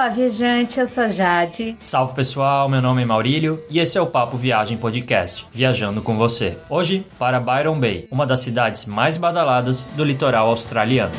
Olá, viajante, eu sou Jade. Salve pessoal, meu nome é Maurílio e esse é o Papo Viagem Podcast, viajando com você. Hoje para Byron Bay, uma das cidades mais badaladas do litoral australiano.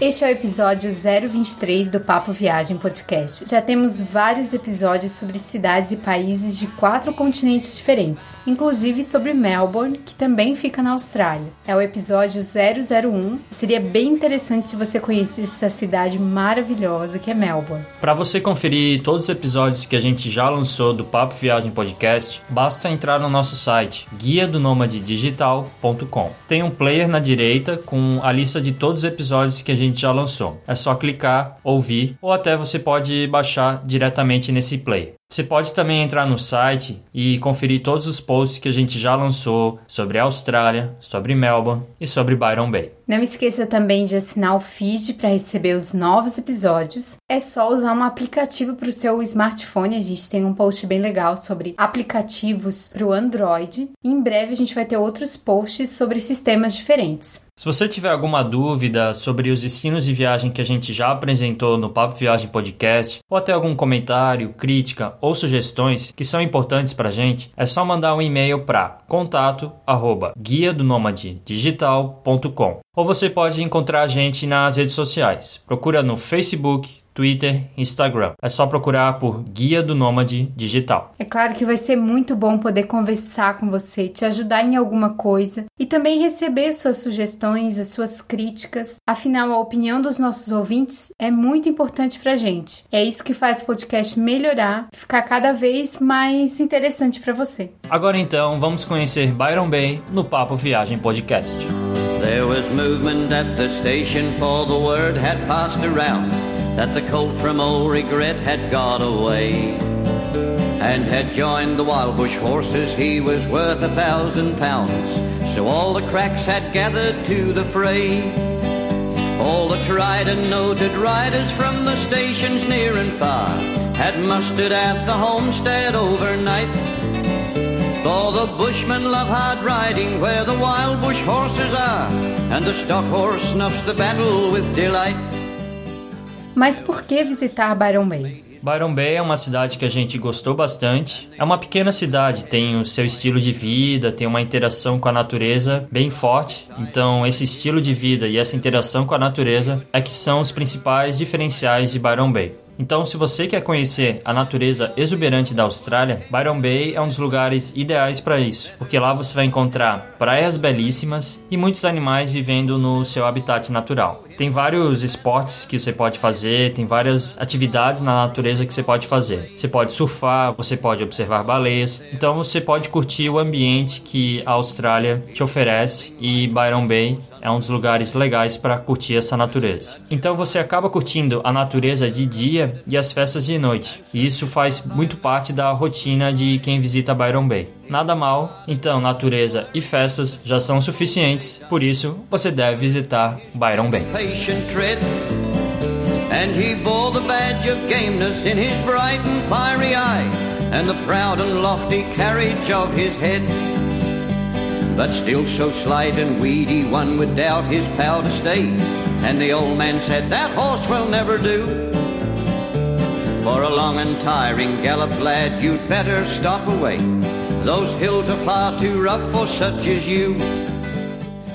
Este é o episódio 023 do Papo Viagem Podcast. Já temos vários episódios sobre cidades e países de quatro continentes diferentes, inclusive sobre Melbourne, que também fica na Austrália. É o episódio 001 e seria bem interessante se você conhecesse essa cidade maravilhosa que é Melbourne. Para você conferir todos os episódios que a gente já lançou do Papo Viagem Podcast, basta entrar no nosso site guia do digital.com. Tem um player na direita com a lista de todos os episódios que a gente gente já lançou. É só clicar, ouvir ou até você pode baixar diretamente nesse play. Você pode também entrar no site e conferir todos os posts que a gente já lançou sobre a Austrália, sobre Melbourne e sobre Byron Bay. Não esqueça também de assinar o feed para receber os novos episódios. É só usar um aplicativo para o seu smartphone. A gente tem um post bem legal sobre aplicativos para o Android. E em breve a gente vai ter outros posts sobre sistemas diferentes. Se você tiver alguma dúvida sobre os destinos de viagem que a gente já apresentou no Papo Viagem Podcast, ou até algum comentário, crítica ou sugestões que são importantes para a gente, é só mandar um e-mail para contato arroba guia do digital.com ou você pode encontrar a gente nas redes sociais. Procura no Facebook, Twitter, Instagram. É só procurar por Guia do Nômade Digital. É claro que vai ser muito bom poder conversar com você, te ajudar em alguma coisa e também receber suas sugestões, as suas críticas. Afinal, a opinião dos nossos ouvintes é muito importante pra gente. É isso que faz o podcast melhorar, ficar cada vez mais interessante para você. Agora então, vamos conhecer Byron Bay no Papo Viagem Podcast. There was movement at the station for the word had passed around. That the colt from old regret had got away and had joined the wild bush horses. He was worth a thousand pounds, so all the cracks had gathered to the fray. All the tried and noted riders from the stations near and far had mustered at the homestead overnight. For the bushmen love hard riding where the wild bush horses are, and the stock horse snuffs the battle with delight. Mas por que visitar Byron Bay? Byron Bay é uma cidade que a gente gostou bastante. É uma pequena cidade, tem o seu estilo de vida, tem uma interação com a natureza bem forte. Então, esse estilo de vida e essa interação com a natureza é que são os principais diferenciais de Byron Bay. Então, se você quer conhecer a natureza exuberante da Austrália, Byron Bay é um dos lugares ideais para isso, porque lá você vai encontrar praias belíssimas e muitos animais vivendo no seu habitat natural. Tem vários esportes que você pode fazer, tem várias atividades na natureza que você pode fazer. Você pode surfar, você pode observar baleias, então você pode curtir o ambiente que a Austrália te oferece e Byron Bay é um dos lugares legais para curtir essa natureza. Então você acaba curtindo a natureza de dia e as festas de noite. E isso faz muito parte da rotina de quem visita Byron Bay. Nada mal, então natureza e festas já são suficientes, por isso você deve visitar Byron Bay. And he bore the badge of gameness in his bright and fiery eye, and the proud and lofty carriage of his head. But still so slight and weedy, one would doubt his power to stay. And the old man said, That horse will never do. For a long and tiring gallop, lad, you'd better stop away. Those hills are far too rough for such as you.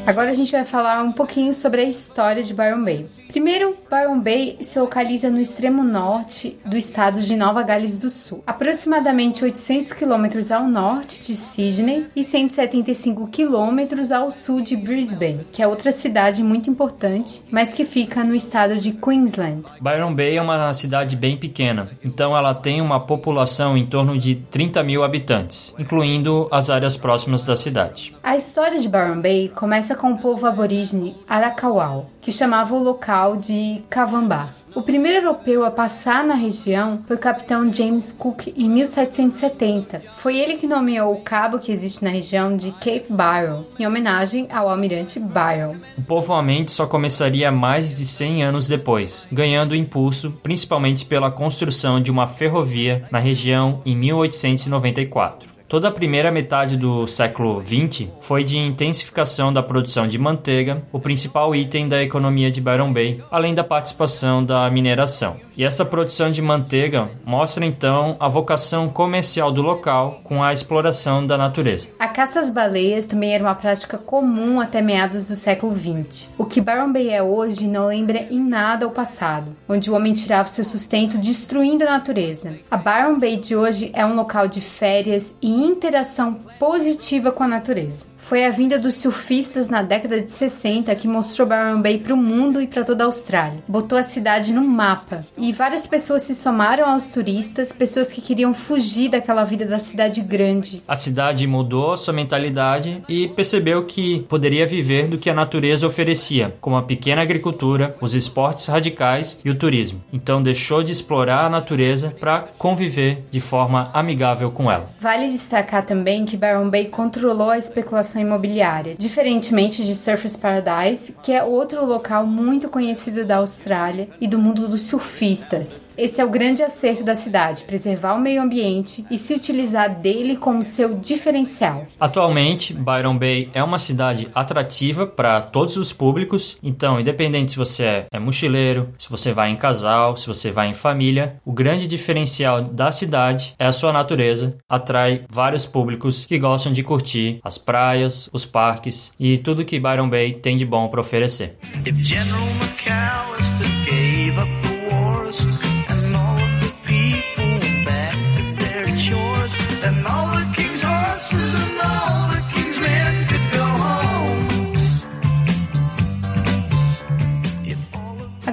Agora a gente vai falar um pouquinho sobre a história de Byron Bay. Primeiro, Byron Bay se localiza no extremo norte do estado de Nova Gales do Sul, aproximadamente 800 quilômetros ao norte de Sydney e 175 quilômetros ao sul de Brisbane, que é outra cidade muito importante, mas que fica no estado de Queensland. Byron Bay é uma cidade bem pequena, então ela tem uma população em torno de 30 mil habitantes, incluindo as áreas próximas da cidade. A história de Byron Bay começa com o povo aborígene Arakawal, que chamava o local de Cavambá. O primeiro europeu a passar na região foi o capitão James Cook em 1770. Foi ele que nomeou o cabo que existe na região de Cape Byron, em homenagem ao almirante Byron. O povoamento só começaria mais de 100 anos depois, ganhando impulso principalmente pela construção de uma ferrovia na região em 1894. Toda a primeira metade do século XX foi de intensificação da produção de manteiga, o principal item da economia de Byron Bay, além da participação da mineração. E essa produção de manteiga mostra então a vocação comercial do local com a exploração da natureza. A caça às baleias também era uma prática comum até meados do século XX. O que Byron Bay é hoje não lembra em nada o passado, onde o homem tirava seu sustento destruindo a natureza. A Byron Bay de hoje é um local de férias e interação positiva com a natureza. Foi a vinda dos surfistas na década de 60 que mostrou Byron Bay para o mundo e para toda a Austrália. Botou a cidade no mapa e várias pessoas se somaram aos turistas, pessoas que queriam fugir daquela vida da cidade grande. A cidade mudou sua mentalidade e percebeu que poderia viver do que a natureza oferecia, como a pequena agricultura, os esportes radicais e o turismo. Então deixou de explorar a natureza para conviver de forma amigável com ela. Vale destacar também que Byron Bay controlou a especulação imobiliária, diferentemente de Surfers Paradise, que é outro local muito conhecido da Austrália e do mundo dos surfistas. Esse é o grande acerto da cidade, preservar o meio ambiente e se utilizar dele como seu diferencial. Atualmente, Byron Bay é uma cidade atrativa para todos os públicos, então, independente se você é mochileiro, se você vai em casal, se você vai em família, o grande diferencial da cidade é a sua natureza, atrai vários públicos que gostam de curtir as praias, os parques e tudo que Byron Bay tem de bom para oferecer.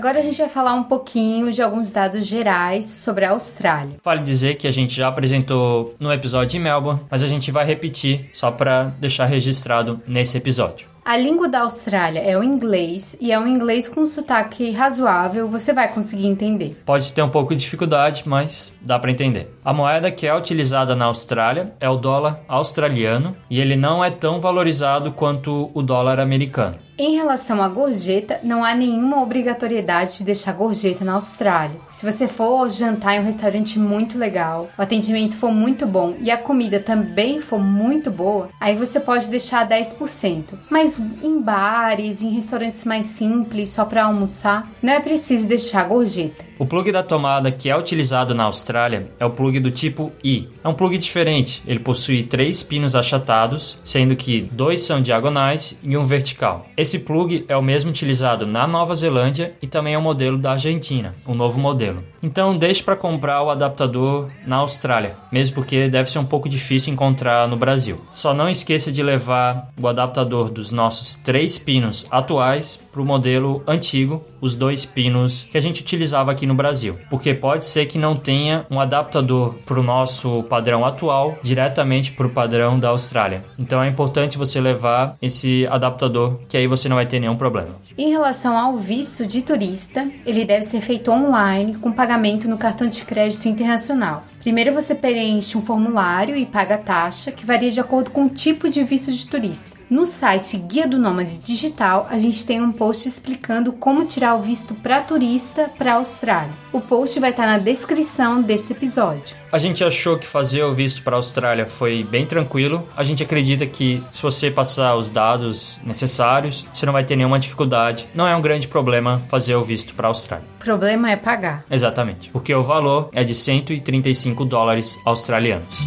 Agora a gente vai falar um pouquinho de alguns dados gerais sobre a Austrália. Vale dizer que a gente já apresentou no episódio de Melbourne, mas a gente vai repetir só para deixar registrado nesse episódio. A língua da Austrália é o inglês e é um inglês com sotaque razoável, você vai conseguir entender. Pode ter um pouco de dificuldade, mas dá para entender. A moeda que é utilizada na Austrália é o dólar australiano e ele não é tão valorizado quanto o dólar americano. Em relação à gorjeta, não há nenhuma obrigatoriedade de deixar gorjeta na Austrália. Se você for jantar em um restaurante muito legal, o atendimento for muito bom e a comida também for muito boa, aí você pode deixar 10%. Mas em bares, em restaurantes mais simples, só para almoçar, não é preciso deixar gorjeta. O plug da tomada que é utilizado na Austrália é o plug do tipo I. É um plug diferente, ele possui três pinos achatados, sendo que dois são diagonais e um vertical. Esse plug é o mesmo utilizado na Nova Zelândia e também é o modelo da Argentina, o novo modelo. Então deixe para comprar o adaptador na Austrália, mesmo porque deve ser um pouco difícil encontrar no Brasil. Só não esqueça de levar o adaptador dos nossos três pinos atuais para o modelo antigo, os dois pinos que a gente utilizava aqui no Brasil, porque pode ser que não tenha um adaptador para o nosso padrão atual diretamente para o padrão da Austrália. Então é importante você levar esse adaptador, que aí você não vai ter nenhum problema. Em relação ao visto de turista, ele deve ser feito online com pagamento no cartão de crédito internacional. Primeiro você preenche um formulário e paga a taxa, que varia de acordo com o tipo de visto de turista. No site Guia do Nômade Digital, a gente tem um post explicando como tirar o visto para turista para a Austrália. O post vai estar na descrição desse episódio. A gente achou que fazer o visto para a Austrália foi bem tranquilo. A gente acredita que se você passar os dados necessários, você não vai ter nenhuma dificuldade. Não é um grande problema fazer o visto para a Austrália. O problema é pagar. Exatamente, porque o valor é de 135 dólares australianos.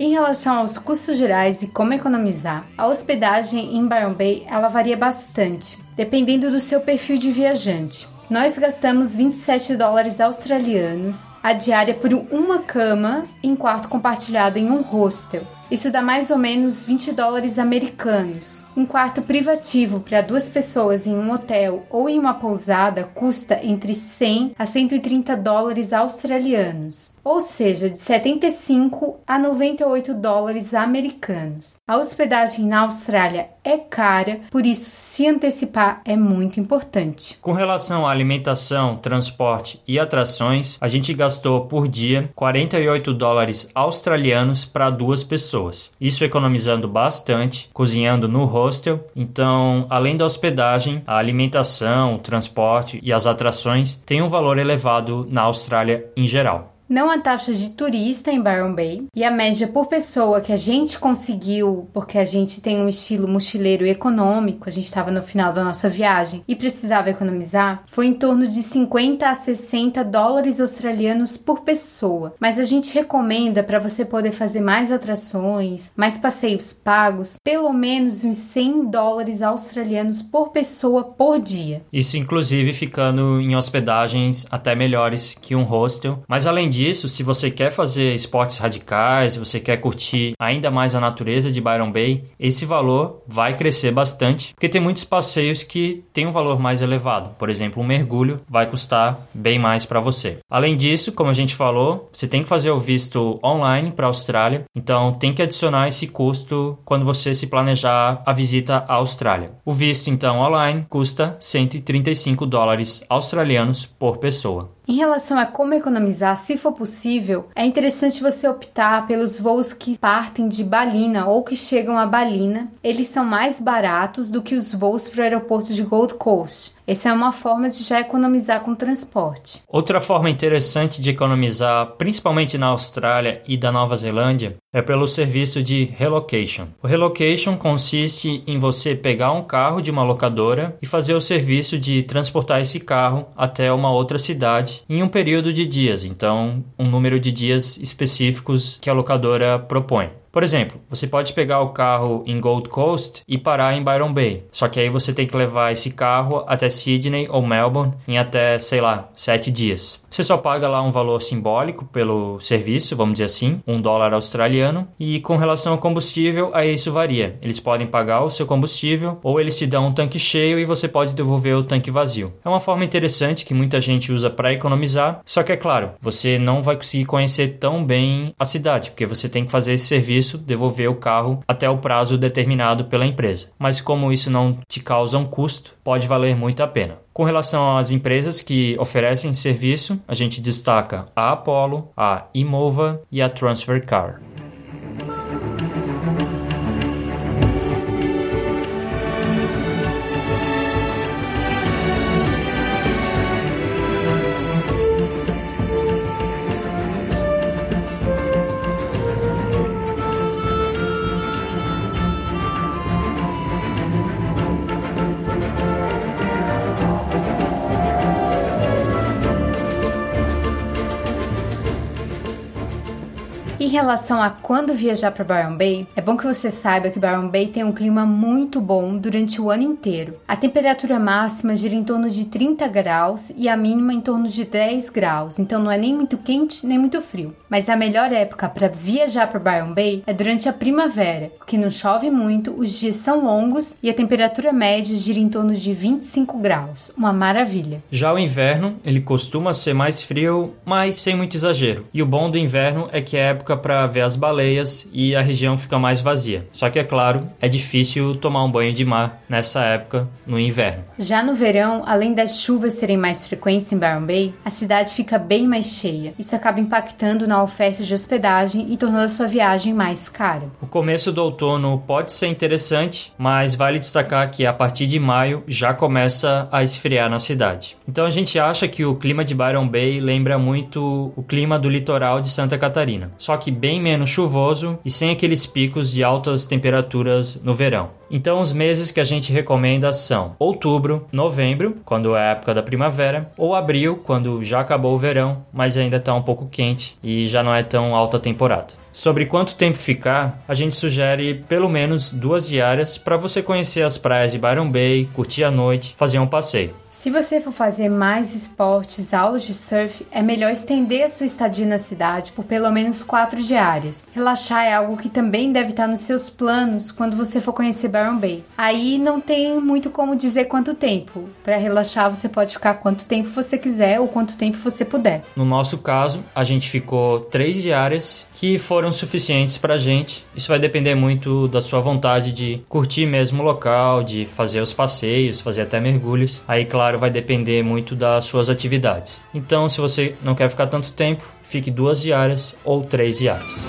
Em relação aos custos gerais e como economizar, a hospedagem em Byron Bay ela varia bastante, dependendo do seu perfil de viajante. Nós gastamos 27 dólares australianos a diária por uma cama em quarto compartilhado em um hostel. Isso dá mais ou menos 20 dólares americanos. Um quarto privativo para duas pessoas em um hotel ou em uma pousada custa entre 100 a 130 dólares australianos, ou seja, de 75 a 98 dólares americanos. A hospedagem na Austrália é cara, por isso se antecipar é muito importante. Com relação à alimentação, transporte e atrações, a gente gastou por dia 48 dólares australianos para duas pessoas. Isso economizando bastante, cozinhando no hostel. Então, além da hospedagem, a alimentação, o transporte e as atrações têm um valor elevado na Austrália em geral não há taxas de turista em Byron Bay e a média por pessoa que a gente conseguiu, porque a gente tem um estilo mochileiro econômico, a gente estava no final da nossa viagem e precisava economizar, foi em torno de 50 a 60 dólares australianos por pessoa. Mas a gente recomenda para você poder fazer mais atrações, mais passeios pagos, pelo menos uns 100 dólares australianos por pessoa por dia. Isso inclusive ficando em hospedagens até melhores que um hostel, mas além disso disso, se você quer fazer esportes radicais, se você quer curtir ainda mais a natureza de Byron Bay, esse valor vai crescer bastante, porque tem muitos passeios que têm um valor mais elevado. Por exemplo, um mergulho vai custar bem mais para você. Além disso, como a gente falou, você tem que fazer o visto online para a Austrália, então tem que adicionar esse custo quando você se planejar a visita à Austrália. O visto então online custa 135 dólares australianos por pessoa. Em relação a como economizar, se for possível, é interessante você optar pelos voos que partem de Balina ou que chegam a Balina. Eles são mais baratos do que os voos para o aeroporto de Gold Coast. Essa é uma forma de já economizar com transporte. Outra forma interessante de economizar, principalmente na Austrália e da Nova Zelândia, é pelo serviço de relocation. O relocation consiste em você pegar um carro de uma locadora e fazer o serviço de transportar esse carro até uma outra cidade em um período de dias, então um número de dias específicos que a locadora propõe. Por exemplo, você pode pegar o carro em Gold Coast e parar em Byron Bay. Só que aí você tem que levar esse carro até Sydney ou Melbourne em até, sei lá, sete dias. Você só paga lá um valor simbólico pelo serviço, vamos dizer assim, um dólar australiano. E com relação ao combustível, aí isso varia. Eles podem pagar o seu combustível ou eles te dão um tanque cheio e você pode devolver o tanque vazio. É uma forma interessante que muita gente usa para economizar. Só que é claro, você não vai conseguir conhecer tão bem a cidade, porque você tem que fazer esse serviço isso, devolver o carro até o prazo determinado pela empresa. Mas como isso não te causa um custo, pode valer muito a pena. Com relação às empresas que oferecem serviço, a gente destaca a Apollo, a Imova e a Transfer Car. Relação a quando viajar para Byron Bay, é bom que você saiba que Byron Bay tem um clima muito bom durante o ano inteiro. A temperatura máxima gira em torno de 30 graus e a mínima em torno de 10 graus, então não é nem muito quente nem muito frio. Mas a melhor época para viajar para Byron Bay é durante a primavera, porque não chove muito, os dias são longos e a temperatura média gira em torno de 25 graus. Uma maravilha. Já o inverno, ele costuma ser mais frio, mas sem muito exagero. E o bom do inverno é que é época para ver as baleias e a região fica mais vazia. Só que é claro, é difícil tomar um banho de mar nessa época no inverno. Já no verão, além das chuvas serem mais frequentes em Byron Bay, a cidade fica bem mais cheia. Isso acaba impactando na oferta de hospedagem e tornando a sua viagem mais cara. O começo do outono pode ser interessante, mas vale destacar que a partir de maio já começa a esfriar na cidade. Então a gente acha que o clima de Byron Bay lembra muito o clima do litoral de Santa Catarina. Só que bem menos chuvoso e sem aqueles picos de altas temperaturas no verão. Então, os meses que a gente recomenda são outubro, novembro, quando é a época da primavera, ou abril, quando já acabou o verão, mas ainda está um pouco quente e já não é tão alta temporada. Sobre quanto tempo ficar, a gente sugere pelo menos duas diárias para você conhecer as praias de Byron Bay, curtir a noite, fazer um passeio. Se você for fazer mais esportes, aulas de surf, é melhor estender a sua estadia na cidade por pelo menos quatro diárias. Relaxar é algo que também deve estar nos seus planos quando você for conhecer Byron Bay. Aí não tem muito como dizer quanto tempo. Para relaxar, você pode ficar quanto tempo você quiser ou quanto tempo você puder. No nosso caso, a gente ficou três diárias que foram suficientes para a gente. Isso vai depender muito da sua vontade de curtir mesmo o local, de fazer os passeios, fazer até mergulhos. Aí, claro, vai depender muito das suas atividades. Então, se você não quer ficar tanto tempo, fique duas diárias ou três diárias.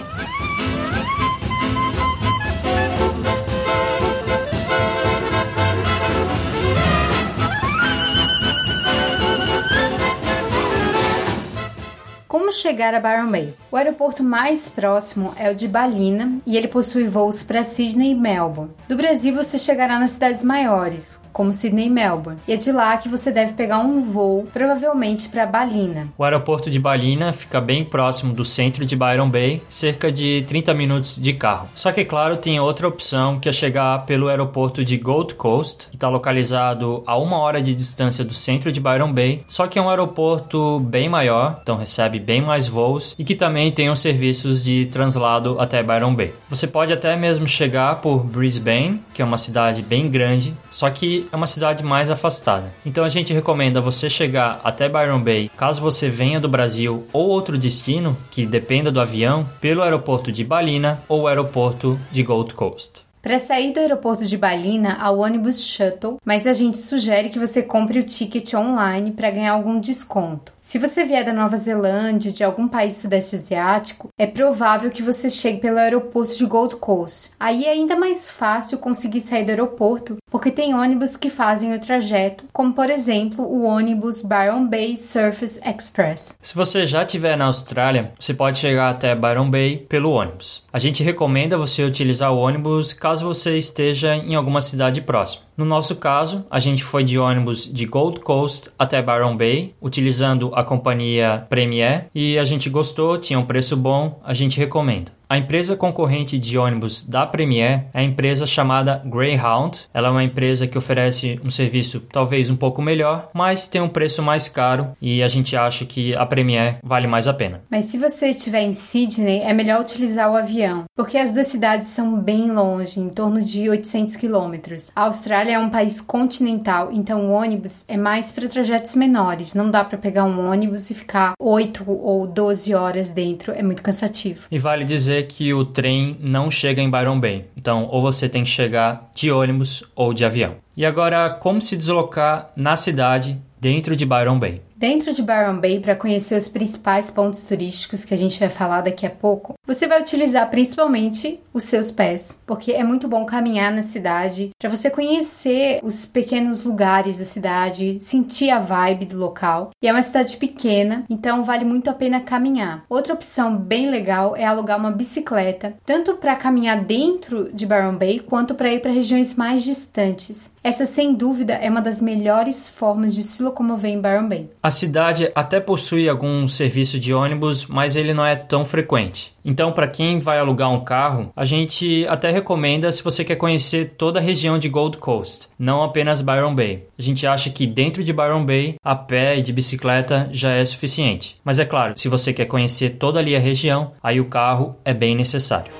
Como chegar a Byron Bay? O aeroporto mais próximo é o de Balina e ele possui voos para Sydney e Melbourne. Do Brasil você chegará nas cidades maiores, como Sydney e Melbourne. E é de lá que você deve pegar um voo, provavelmente para Balina. O aeroporto de Balina fica bem próximo do centro de Byron Bay, cerca de 30 minutos de carro. Só que, claro, tem outra opção que é chegar pelo aeroporto de Gold Coast, que está localizado a uma hora de distância do centro de Byron Bay, só que é um aeroporto bem maior, então recebe bem mais voos e que também tem os serviços de translado até Byron Bay. Você pode até mesmo chegar por Brisbane, que é uma cidade bem grande, só que é uma cidade mais afastada. Então a gente recomenda você chegar até Byron Bay, caso você venha do Brasil ou outro destino que dependa do avião, pelo aeroporto de Balina ou aeroporto de Gold Coast. Para sair do aeroporto de Balina há o ônibus Shuttle, mas a gente sugere que você compre o ticket online para ganhar algum desconto. Se você vier da Nova Zelândia, de algum país sudeste asiático, é provável que você chegue pelo aeroporto de Gold Coast. Aí é ainda mais fácil conseguir sair do aeroporto, porque tem ônibus que fazem o trajeto, como por exemplo o ônibus Byron Bay Surface Express. Se você já estiver na Austrália, você pode chegar até Byron Bay pelo ônibus. A gente recomenda você utilizar o ônibus caso você esteja em alguma cidade próxima. No nosso caso, a gente foi de ônibus de Gold Coast até Byron Bay, utilizando a companhia Premier e a gente gostou, tinha um preço bom, a gente recomenda. A empresa concorrente de ônibus da Premier é a empresa chamada Greyhound. Ela é uma empresa que oferece um serviço talvez um pouco melhor, mas tem um preço mais caro e a gente acha que a Premier vale mais a pena. Mas se você estiver em Sydney, é melhor utilizar o avião, porque as duas cidades são bem longe, em torno de 800 quilômetros. A Austrália é um país continental, então o ônibus é mais para trajetos menores. Não dá para pegar um ônibus e ficar 8 ou 12 horas dentro, é muito cansativo. E vale dizer que o trem não chega em Byron Bay. Então, ou você tem que chegar de ônibus ou de avião. E agora, como se deslocar na cidade dentro de Byron Bay? Dentro de Byron Bay, para conhecer os principais pontos turísticos que a gente vai falar daqui a pouco, você vai utilizar principalmente os seus pés, porque é muito bom caminhar na cidade para você conhecer os pequenos lugares da cidade, sentir a vibe do local. E é uma cidade pequena, então vale muito a pena caminhar. Outra opção bem legal é alugar uma bicicleta, tanto para caminhar dentro de Byron Bay quanto para ir para regiões mais distantes. Essa, sem dúvida, é uma das melhores formas de se locomover em Byron Bay. A cidade até possui algum serviço de ônibus, mas ele não é tão frequente. Então, para quem vai alugar um carro, a gente até recomenda se você quer conhecer toda a região de Gold Coast, não apenas Byron Bay. A gente acha que dentro de Byron Bay, a pé e de bicicleta já é suficiente. Mas é claro, se você quer conhecer toda ali a região, aí o carro é bem necessário.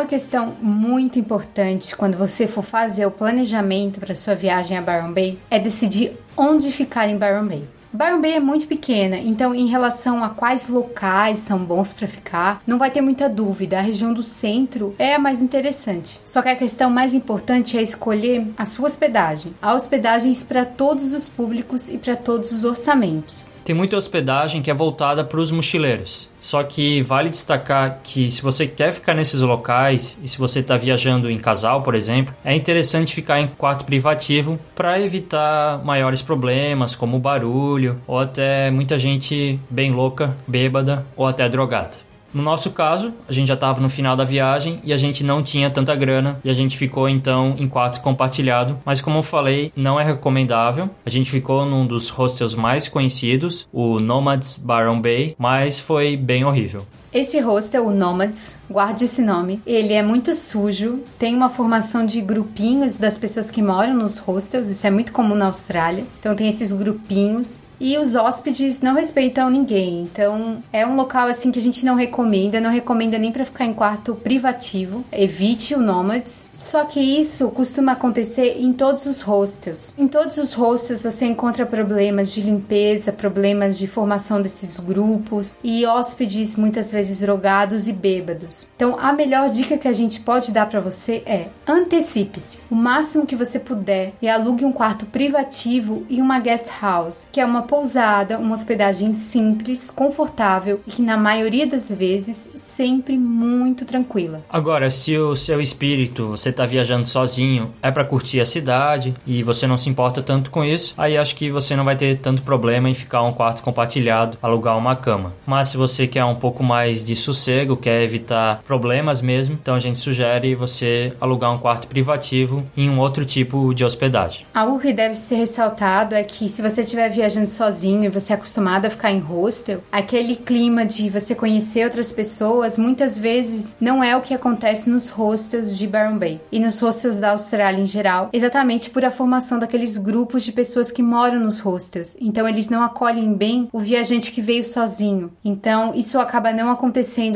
Uma questão muito importante quando você for fazer o planejamento para sua viagem a Byron Bay é decidir onde ficar em Byron Bay. Byron Bay é muito pequena, então em relação a quais locais são bons para ficar, não vai ter muita dúvida. A região do centro é a mais interessante. Só que a questão mais importante é escolher a sua hospedagem. Há hospedagens para todos os públicos e para todos os orçamentos. Tem muita hospedagem que é voltada para os mochileiros. Só que vale destacar que se você quer ficar nesses locais e se você está viajando em casal, por exemplo, é interessante ficar em quarto privativo para evitar maiores problemas como barulho ou até muita gente bem louca, bêbada ou até drogada. No nosso caso, a gente já estava no final da viagem e a gente não tinha tanta grana e a gente ficou então em quarto compartilhado. Mas como eu falei, não é recomendável. A gente ficou num dos hostels mais conhecidos, o Nomads Byron Bay, mas foi bem horrível. Esse hostel, o Nomads, guarde esse nome. Ele é muito sujo, tem uma formação de grupinhos das pessoas que moram nos hostels, isso é muito comum na Austrália. Então tem esses grupinhos e os hóspedes não respeitam ninguém. Então é um local assim que a gente não recomenda, não recomenda nem para ficar em quarto privativo. Evite o Nomads. Só que isso costuma acontecer em todos os hostels. Em todos os hostels você encontra problemas de limpeza, problemas de formação desses grupos e hóspedes muitas vezes drogados e bêbados. Então a melhor dica que a gente pode dar para você é antecipe-se o máximo que você puder e alugue um quarto privativo e uma guest house, que é uma pousada, uma hospedagem simples, confortável e que na maioria das vezes sempre muito tranquila. Agora, se o seu espírito, você está viajando sozinho, é para curtir a cidade e você não se importa tanto com isso, aí acho que você não vai ter tanto problema em ficar um quarto compartilhado, alugar uma cama. Mas se você quer um pouco mais de sossego, quer evitar problemas mesmo, então a gente sugere você alugar um quarto privativo em um outro tipo de hospedagem. Algo que deve ser ressaltado é que se você estiver viajando sozinho e você é acostumado a ficar em hostel, aquele clima de você conhecer outras pessoas muitas vezes não é o que acontece nos hostels de Byron Bay e nos hostels da Austrália em geral, exatamente por a formação daqueles grupos de pessoas que moram nos hostels. Então eles não acolhem bem o viajante que veio sozinho. Então isso acaba não acontecendo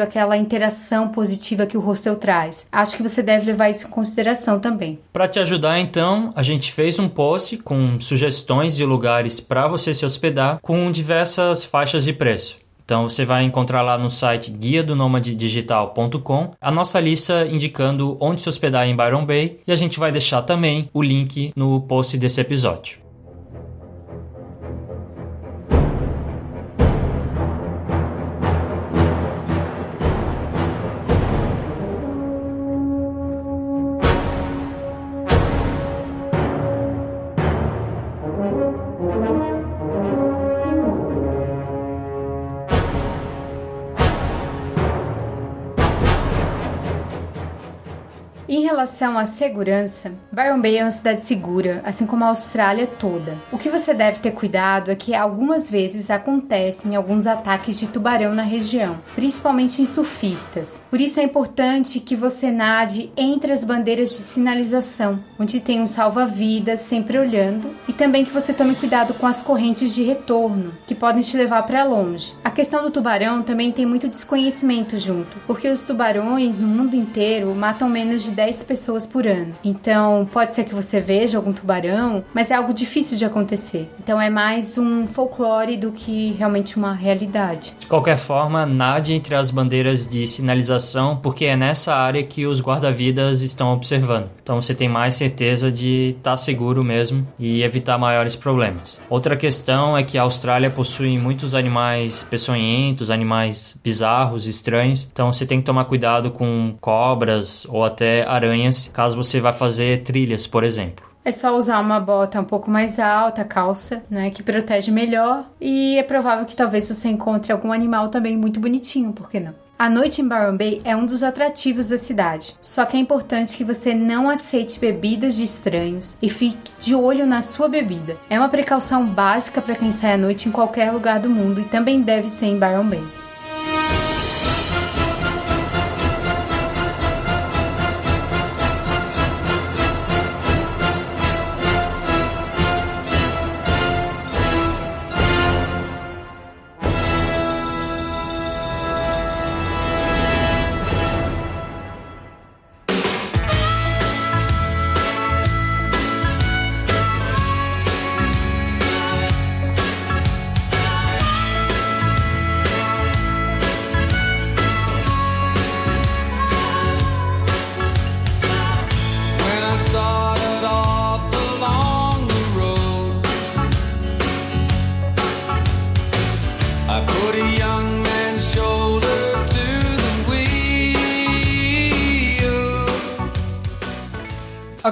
aquela interação positiva que o hostel traz. Acho que você deve levar isso em consideração também. Para te ajudar então, a gente fez um post com sugestões de lugares para você se hospedar com diversas faixas de preço. Então você vai encontrar lá no site guia do digital.com a nossa lista indicando onde se hospedar em Byron Bay e a gente vai deixar também o link no post desse episódio. Relação à segurança, Byron Bay é uma cidade segura, assim como a Austrália toda. O que você deve ter cuidado é que algumas vezes acontecem alguns ataques de tubarão na região, principalmente em surfistas. Por isso é importante que você nade entre as bandeiras de sinalização, onde tem um salva-vidas sempre olhando, e também que você tome cuidado com as correntes de retorno, que podem te levar para longe. A questão do tubarão também tem muito desconhecimento junto, porque os tubarões no mundo inteiro matam menos de 10 pessoas por ano. Então, pode ser que você veja algum tubarão, mas é algo difícil de acontecer. Então, é mais um folclore do que realmente uma realidade. De qualquer forma, nade entre as bandeiras de sinalização, porque é nessa área que os guarda-vidas estão observando. Então, você tem mais certeza de estar tá seguro mesmo e evitar maiores problemas. Outra questão é que a Austrália possui muitos animais peçonhentos, animais bizarros, estranhos. Então, você tem que tomar cuidado com cobras ou até aranhas montanhas, caso você vá fazer trilhas, por exemplo. É só usar uma bota um pouco mais alta, calça, né, que protege melhor. E é provável que talvez você encontre algum animal também muito bonitinho, por que não? A noite em Byron Bay é um dos atrativos da cidade, só que é importante que você não aceite bebidas de estranhos e fique de olho na sua bebida. É uma precaução básica para quem sai à noite em qualquer lugar do mundo e também deve ser em Byron Bay.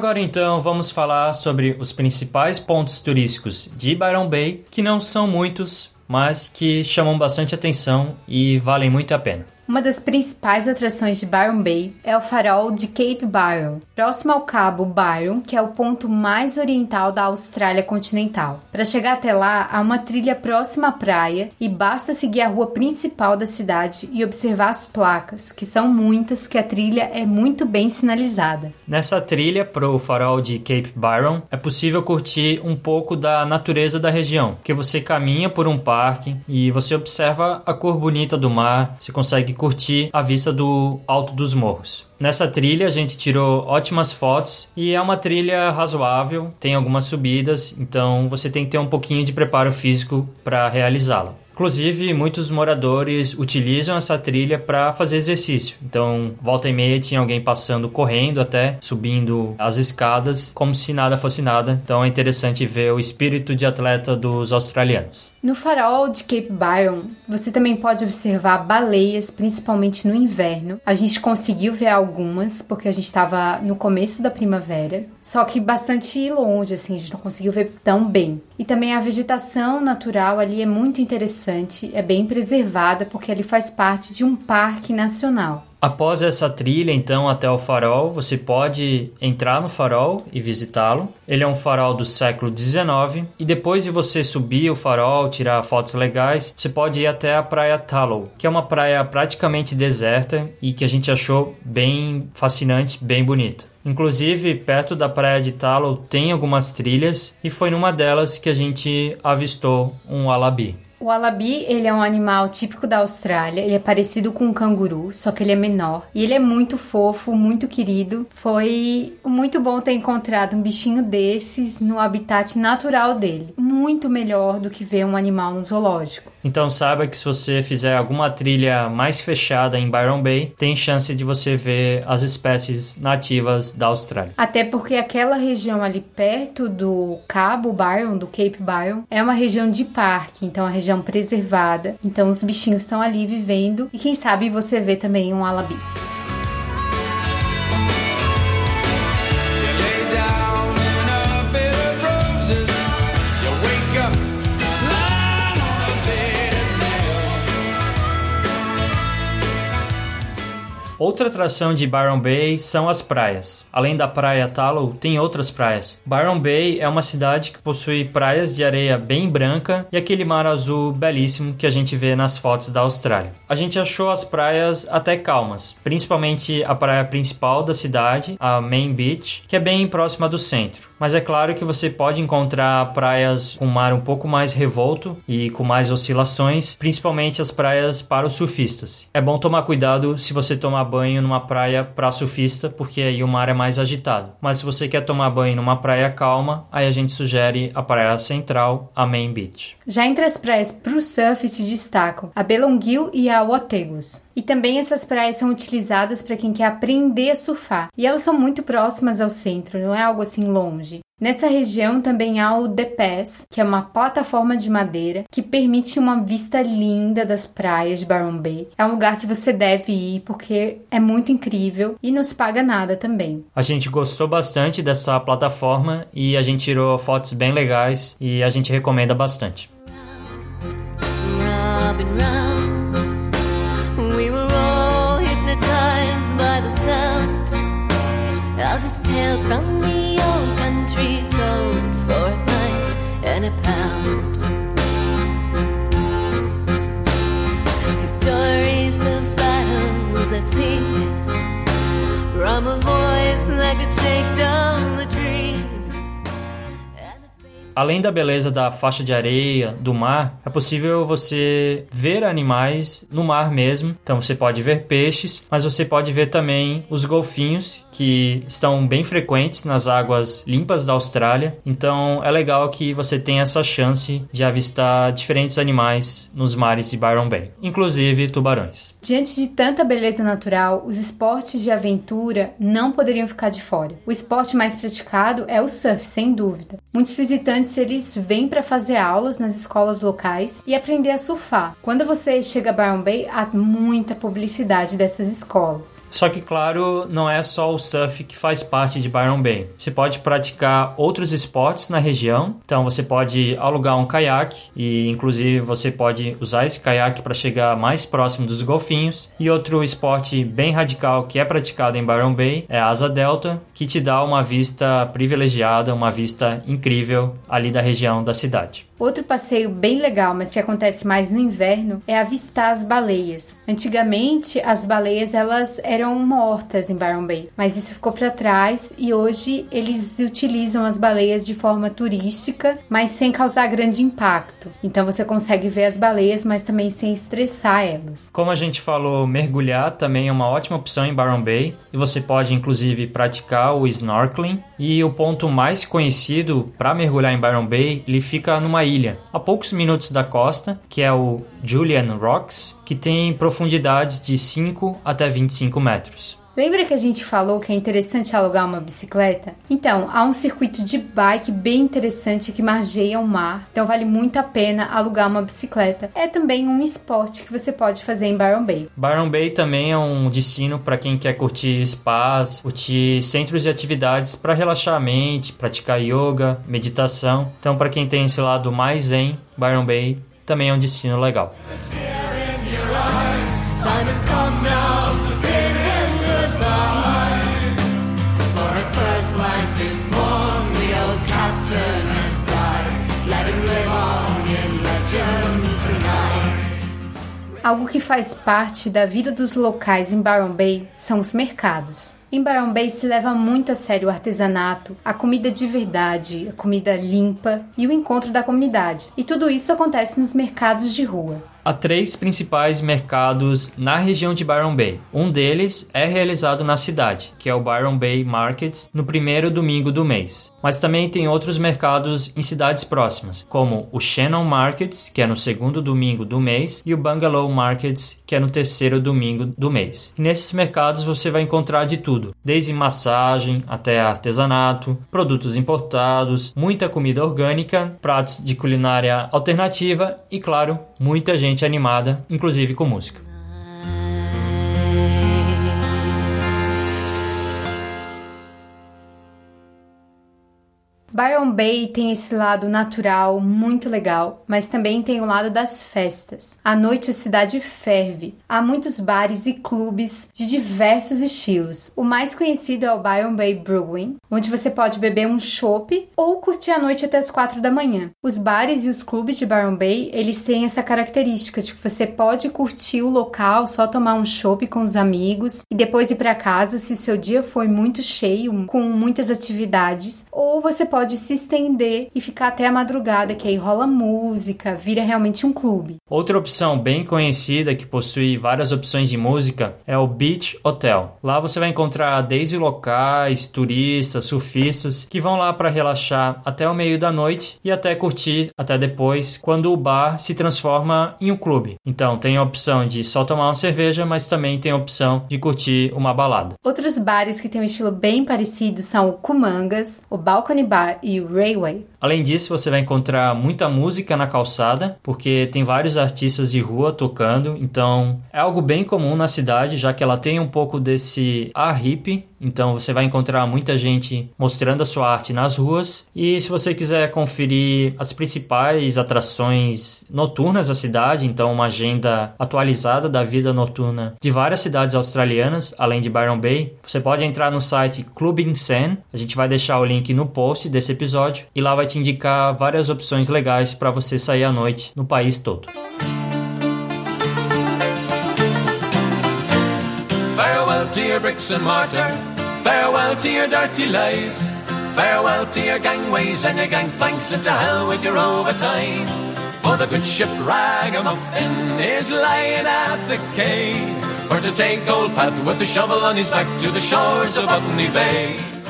Agora então vamos falar sobre os principais pontos turísticos de Byron Bay, que não são muitos, mas que chamam bastante atenção e valem muito a pena. Uma das principais atrações de Byron Bay é o farol de Cape Byron, próximo ao Cabo Byron, que é o ponto mais oriental da Austrália continental. Para chegar até lá, há uma trilha próxima à praia e basta seguir a rua principal da cidade e observar as placas, que são muitas, porque a trilha é muito bem sinalizada. Nessa trilha para o farol de Cape Byron, é possível curtir um pouco da natureza da região, que você caminha por um parque e você observa a cor bonita do mar, você consegue curtir a vista do alto dos morros. Nessa trilha a gente tirou ótimas fotos e é uma trilha razoável, tem algumas subidas, então você tem que ter um pouquinho de preparo físico para realizá-la. Inclusive, muitos moradores utilizam essa trilha para fazer exercício. Então, volta e meia tinha alguém passando correndo até, subindo as escadas, como se nada fosse nada. Então, é interessante ver o espírito de atleta dos australianos. No farol de Cape Byron, você também pode observar baleias, principalmente no inverno. A gente conseguiu ver algumas, porque a gente estava no começo da primavera, só que bastante longe, assim, a gente não conseguiu ver tão bem. E também a vegetação natural ali é muito interessante, é bem preservada, porque ali faz parte de um parque nacional. Após essa trilha, então, até o farol, você pode entrar no farol e visitá-lo. Ele é um farol do século XIX e depois de você subir o farol, tirar fotos legais, você pode ir até a praia Tallow, que é uma praia praticamente deserta e que a gente achou bem fascinante, bem bonita. Inclusive, perto da praia de Tallow tem algumas trilhas e foi numa delas que a gente avistou um alabi. O alabi, ele é um animal típico da Austrália. Ele é parecido com um canguru, só que ele é menor. E ele é muito fofo, muito querido. Foi muito bom ter encontrado um bichinho desses no habitat natural dele. Muito melhor do que ver um animal no zoológico. Então saiba que se você fizer alguma trilha mais fechada em Byron Bay, tem chance de você ver as espécies nativas da Austrália. Até porque aquela região ali perto do Cabo Byron, do Cape Byron, é uma região de parque, então é uma região preservada. Então os bichinhos estão ali vivendo e quem sabe você vê também um alabi. Outra atração de Byron Bay são as praias. Além da praia Tallow, tem outras praias. Byron Bay é uma cidade que possui praias de areia bem branca e aquele mar azul belíssimo que a gente vê nas fotos da Austrália. A gente achou as praias até calmas, principalmente a praia principal da cidade, a Main Beach, que é bem próxima do centro. Mas é claro que você pode encontrar praias com mar um pouco mais revolto e com mais oscilações, principalmente as praias para os surfistas. É bom tomar cuidado se você tomar banho numa praia para surfista, porque aí o mar é mais agitado. Mas se você quer tomar banho numa praia calma, aí a gente sugere a praia central, a Main Beach. Já entre as praias para o surf se destacam a Belonguil e a Wategos. E também essas praias são utilizadas para quem quer aprender a surfar. E elas são muito próximas ao centro, não é algo assim longe. Nessa região também há o The Pass, que é uma plataforma de madeira que permite uma vista linda das praias de Byron Bay. É um lugar que você deve ir porque é muito incrível e não se paga nada também. A gente gostou bastante dessa plataforma e a gente tirou fotos bem legais e a gente recomenda bastante. Além da beleza da faixa de areia, do mar, é possível você ver animais no mar mesmo. Então você pode ver peixes, mas você pode ver também os golfinhos que estão bem frequentes nas águas limpas da Austrália. Então é legal que você tenha essa chance de avistar diferentes animais nos mares de Byron Bay, inclusive tubarões. Diante de tanta beleza natural, os esportes de aventura não poderiam ficar de fora. O esporte mais praticado é o surf, sem dúvida. Muitos visitantes estudantes eles vêm para fazer aulas nas escolas locais e aprender a surfar. Quando você chega a Byron Bay, há muita publicidade dessas escolas. Só que, claro, não é só o surf que faz parte de Byron Bay. Você pode praticar outros esportes na região. Então, você pode alugar um caiaque e, inclusive, você pode usar esse caiaque para chegar mais próximo dos golfinhos. E outro esporte bem radical que é praticado em Byron Bay é a asa delta, que te dá uma vista privilegiada, uma vista incrível ali da região da cidade. Outro passeio bem legal, mas que acontece mais no inverno, é avistar as baleias. Antigamente, as baleias elas eram mortas em Byron Bay, mas isso ficou para trás e hoje eles utilizam as baleias de forma turística, mas sem causar grande impacto. Então você consegue ver as baleias, mas também sem estressar elas. Como a gente falou, mergulhar também é uma ótima opção em Byron Bay e você pode inclusive praticar o snorkeling. E o ponto mais conhecido para mergulhar em Byron Bay, ele fica numa ilha ilha, a poucos minutos da costa, que é o Julian Rocks, que tem profundidades de 5 até 25 metros. Lembra que a gente falou que é interessante alugar uma bicicleta? Então, há um circuito de bike bem interessante que margeia o mar, então vale muito a pena alugar uma bicicleta. É também um esporte que você pode fazer em Byron Bay. Byron Bay também é um destino para quem quer curtir spas, curtir centros de atividades para relaxar a mente, praticar yoga, meditação. Então, para quem tem esse lado mais zen, Byron Bay também é um destino legal. Algo que faz parte da vida dos locais em Byron Bay são os mercados. Em Byron Bay se leva muito a sério o artesanato, a comida de verdade, a comida limpa e o encontro da comunidade. E tudo isso acontece nos mercados de rua. Há três principais mercados na região de Byron Bay. Um deles é realizado na cidade, que é o Byron Bay Market, no primeiro domingo do mês. Mas também tem outros mercados em cidades próximas, como o Shannon Market, que é no segundo domingo do mês, e o Bungalow Market, que é no terceiro domingo do mês. E nesses mercados você vai encontrar de tudo, desde massagem até artesanato, produtos importados, muita comida orgânica, pratos de culinária alternativa e, claro, muita gente animada, inclusive com música. Byron Bay tem esse lado natural muito legal, mas também tem o lado das festas. À noite a cidade ferve. Há muitos bares e clubes de diversos estilos. O mais conhecido é o Byron Bay Brewing, onde você pode beber um chopp ou curtir a noite até as quatro da manhã. Os bares e os clubes de Byron Bay, eles têm essa característica de que você pode curtir o local, só tomar um chopp com os amigos e depois ir para casa se o seu dia foi muito cheio, com muitas atividades, ou você pode pode se estender e ficar até a madrugada, que aí rola música, vira realmente um clube. Outra opção bem conhecida que possui várias opções de música é o Beach Hotel. Lá você vai encontrar desde locais, turistas, surfistas que vão lá para relaxar até o meio da noite e até curtir até depois, quando o bar se transforma em um clube. Então tem a opção de só tomar uma cerveja, mas também tem a opção de curtir uma balada. Outros bares que têm um estilo bem parecido são o Kumangas, o Balcony Bar e o Railway. Além disso, você vai encontrar muita música na calçada, porque tem vários artistas de rua tocando, então é algo bem comum na cidade, já que ela tem um pouco desse ar hippie, então você vai encontrar muita gente mostrando a sua arte nas ruas. E se você quiser conferir as principais atrações noturnas da cidade, então uma agenda atualizada da vida noturna de várias cidades australianas, além de Byron Bay, você pode entrar no site Clubbing Sen. A gente vai deixar o link no post desse episódio e lá vai te indicar várias opções legais para você sair à noite no país todo. Farewell to your bricks and mortar. Farewell to your dirty lies. Farewell to your gangways and your gangplanks, and to hell with your overtime. For the good ship Ragamuffin is lying at the quay. For to take old Pat with the shovel on his back to the shores of Botany Bay.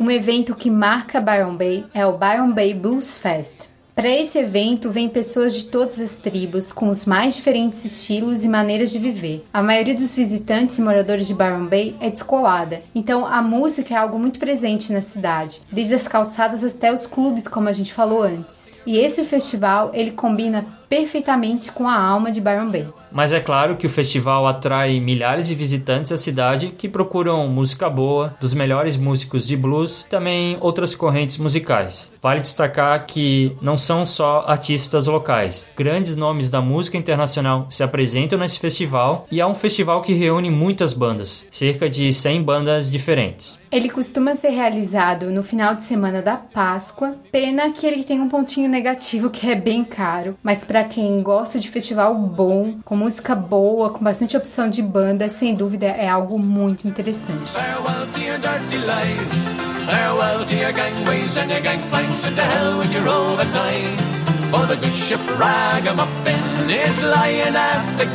Um evento que marca Byron Bay é o Byron Bay Blues Fest. Para esse evento, vêm pessoas de todas as tribos, com os mais diferentes estilos e maneiras de viver. A maioria dos visitantes e moradores de Byron Bay é descolada, então a música é algo muito presente na cidade, desde as calçadas até os clubes, como a gente falou antes. E esse festival, ele combina perfeitamente com a alma de Byron Bay. Mas é claro que o festival atrai milhares de visitantes à cidade que procuram música boa, dos melhores músicos de blues, e também outras correntes musicais. Vale destacar que não são só artistas locais. Grandes nomes da música internacional se apresentam nesse festival e é um festival que reúne muitas bandas, cerca de 100 bandas diferentes. Ele costuma ser realizado no final de semana da Páscoa. Pena que ele tem um pontinho negativo que é bem caro, mas para quem gosta de festival bom, com música boa, com bastante opção de banda, sem dúvida é algo muito interessante. Farewell. Farewell to your gangways and your gangplanks with your overtime. For the good ship Ragamuffin is lying at the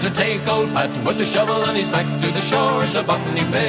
to take old Pat with the shovel on his back to the shores of Botany Bay.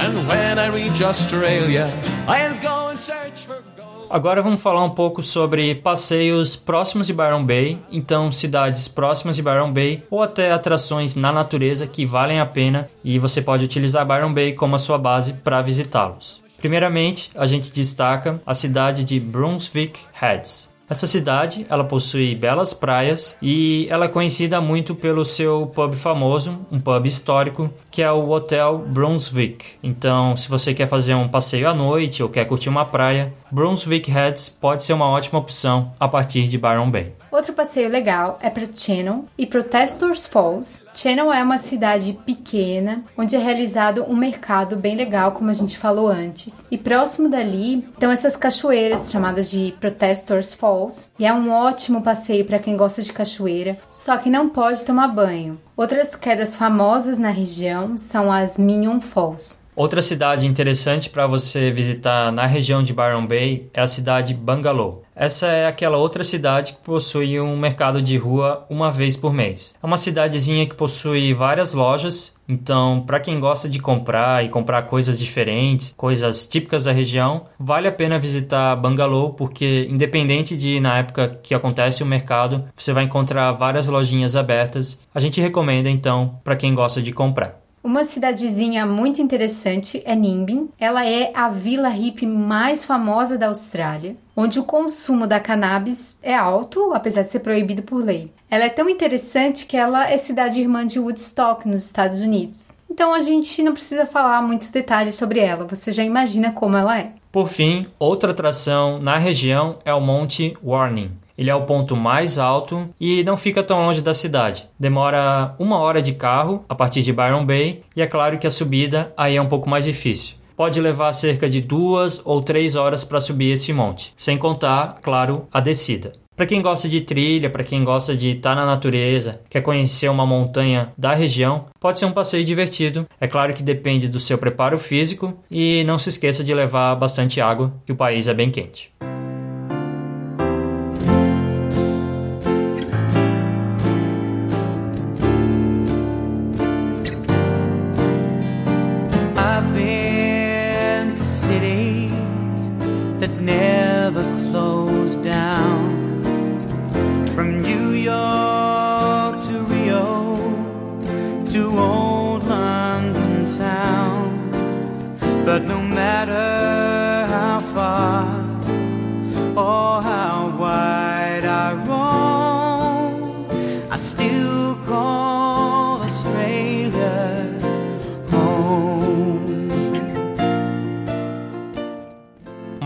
And when I reach Australia, I'll go and search for Agora vamos falar um pouco sobre passeios próximos de Byron Bay, então cidades próximas de Byron Bay ou até atrações na natureza que valem a pena e você pode utilizar Byron Bay como a sua base para visitá-los. Primeiramente, a gente destaca a cidade de Brunswick Heads. Essa cidade, ela possui belas praias e ela é conhecida muito pelo seu pub famoso, um pub histórico, que é o Hotel Brunswick. Então, se você quer fazer um passeio à noite ou quer curtir uma praia, Brunswick Heads pode ser uma ótima opção a partir de Byron Bay. Outro passeio legal é para Channel e Protestors Falls. Channel é uma cidade pequena onde é realizado um mercado bem legal, como a gente falou antes. E próximo dali estão essas cachoeiras chamadas de Protestors Falls, e é um ótimo passeio para quem gosta de cachoeira, só que não pode tomar banho. Outras quedas famosas na região são as Minion Falls. Outra cidade interessante para você visitar na região de Byron Bay é a cidade Bangalore. Essa é aquela outra cidade que possui um mercado de rua uma vez por mês. É uma cidadezinha que possui várias lojas, então para quem gosta de comprar e comprar coisas diferentes, coisas típicas da região, vale a pena visitar Bangalore porque independente de na época que acontece o mercado, você vai encontrar várias lojinhas abertas. A gente recomenda então para quem gosta de comprar. Uma cidadezinha muito interessante é Nimbin. Ela é a vila hippie mais famosa da Austrália, onde o consumo da cannabis é alto, apesar de ser proibido por lei. Ela é tão interessante que ela é cidade irmã de Woodstock, nos Estados Unidos. Então a gente não precisa falar muitos detalhes sobre ela, você já imagina como ela é. Por fim, outra atração na região é o Monte Warning. Ele é o ponto mais alto e não fica tão longe da cidade. Demora uma hora de carro a partir de Byron Bay e é claro que a subida aí é um pouco mais difícil. Pode levar cerca de duas ou três horas para subir esse monte, sem contar, claro, a descida. Para quem gosta de trilha, para quem gosta de estar na natureza, quer conhecer uma montanha da região, pode ser um passeio divertido. É claro que depende do seu preparo físico e não se esqueça de levar bastante água, que o país é bem quente.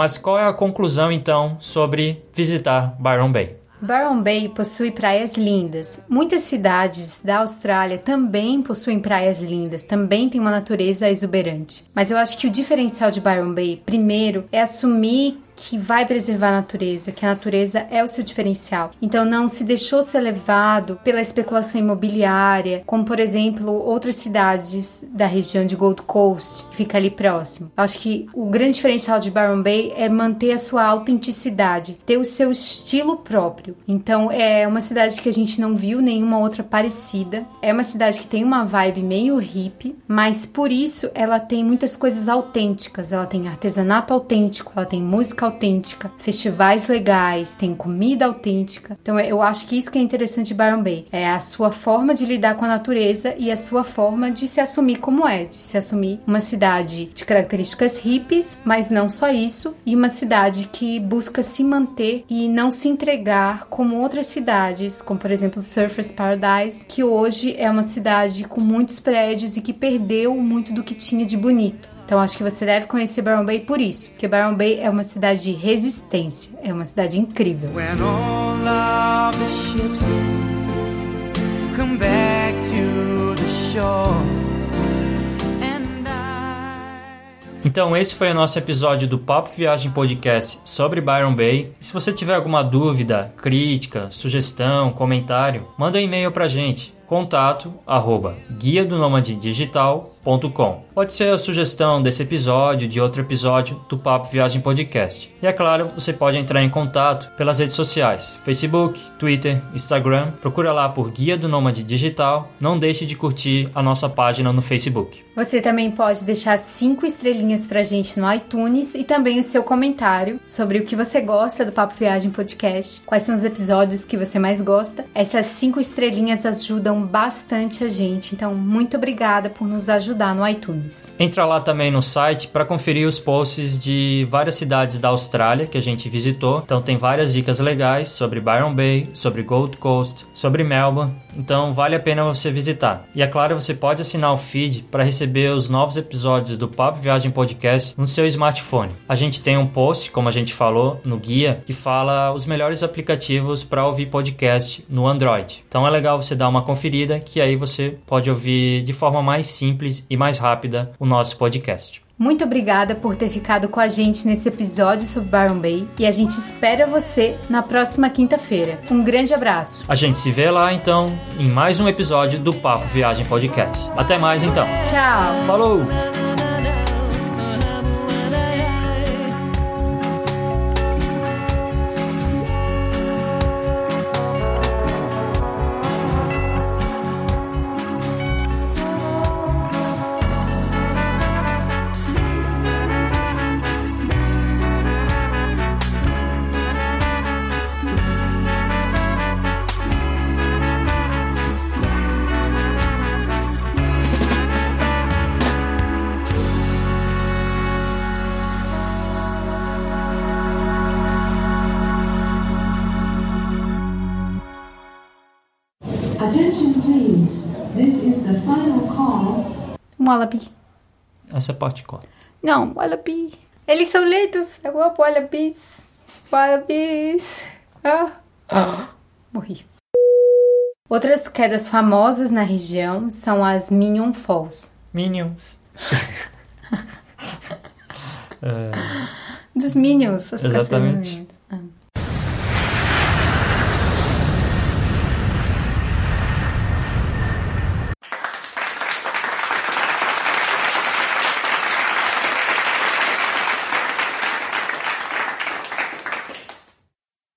Mas qual é a conclusão então sobre visitar Byron Bay? Byron Bay possui praias lindas. Muitas cidades da Austrália também possuem praias lindas, também tem uma natureza exuberante. Mas eu acho que o diferencial de Byron Bay, primeiro, é assumir que vai preservar a natureza, que a natureza é o seu diferencial. Então não se deixou ser levado pela especulação imobiliária, como por exemplo outras cidades da região de Gold Coast, que fica ali próximo. Acho que o grande diferencial de Byron Bay é manter a sua autenticidade, ter o seu estilo próprio. Então é uma cidade que a gente não viu nenhuma outra parecida. É uma cidade que tem uma vibe meio hippie, mas por isso ela tem muitas coisas autênticas. Ela tem artesanato autêntico, ela tem música autêntica, festivais legais, tem comida autêntica. Então eu acho que isso que é interessante de Byron Bay. É a sua forma de lidar com a natureza e a sua forma de se assumir como é, de se assumir uma cidade de características hippies, mas não só isso, e uma cidade que busca se manter e não se entregar como outras cidades, como por exemplo Surfers Paradise, que hoje é uma cidade com muitos prédios e que perdeu muito do que tinha de bonito. Então acho que você deve conhecer Byron Bay por isso, porque Byron Bay é uma cidade de resistência, é uma cidade incrível. When all of the ships come back to the shore. Então, esse foi o nosso episódio do Papo Viagem Podcast sobre Byron Bay. E se você tiver alguma dúvida, crítica, sugestão, comentário, manda um e-mail pra gente contato arroba guia do digital.com. Pode ser a sugestão desse episódio, de outro episódio do Papo Viagem Podcast. E é claro, você pode entrar em contato pelas redes sociais, Facebook, Twitter, Instagram. Procura lá por Guia do Nômade Digital. Não deixe de curtir a nossa página no Facebook. Você também pode deixar cinco estrelinhas pra gente no iTunes e também o seu comentário sobre o que você gosta do Papo Viagem Podcast, quais são os episódios que você mais gosta. Essas cinco estrelinhas ajudam ajudam bastante a gente. Então, muito obrigada por nos ajudar no iTunes. Entra lá também no site para conferir os posts de várias cidades da Austrália que a gente visitou. Então, tem várias dicas legais sobre Byron Bay, sobre Gold Coast, sobre Melbourne. Então, vale a pena você visitar. E é claro, você pode assinar o feed para receber os novos episódios do Papo Viagem Podcast no seu smartphone. A gente tem um post, como a gente falou no guia, que fala os melhores aplicativos para ouvir podcast no Android. Então, é legal você dar uma conferida preferida, que aí você pode ouvir de forma mais simples e mais rápida o nosso podcast. Muito obrigada por ter ficado com a gente nesse episódio sobre Byron Bay e a gente espera você na próxima quinta-feira. Um grande abraço. A gente se vê lá então em mais um episódio do Papo Viagem Podcast. Até mais então. Tchau. Falou. Wallaby. Essa é parte qual? Não, Wallaby. Eles são lindos. Eu amo Wallabies. Wallabies. Ah. ah. Morri. Outras quedas famosas na região são as Minion Falls. Minions. é... Dos Minions, as Exatamente.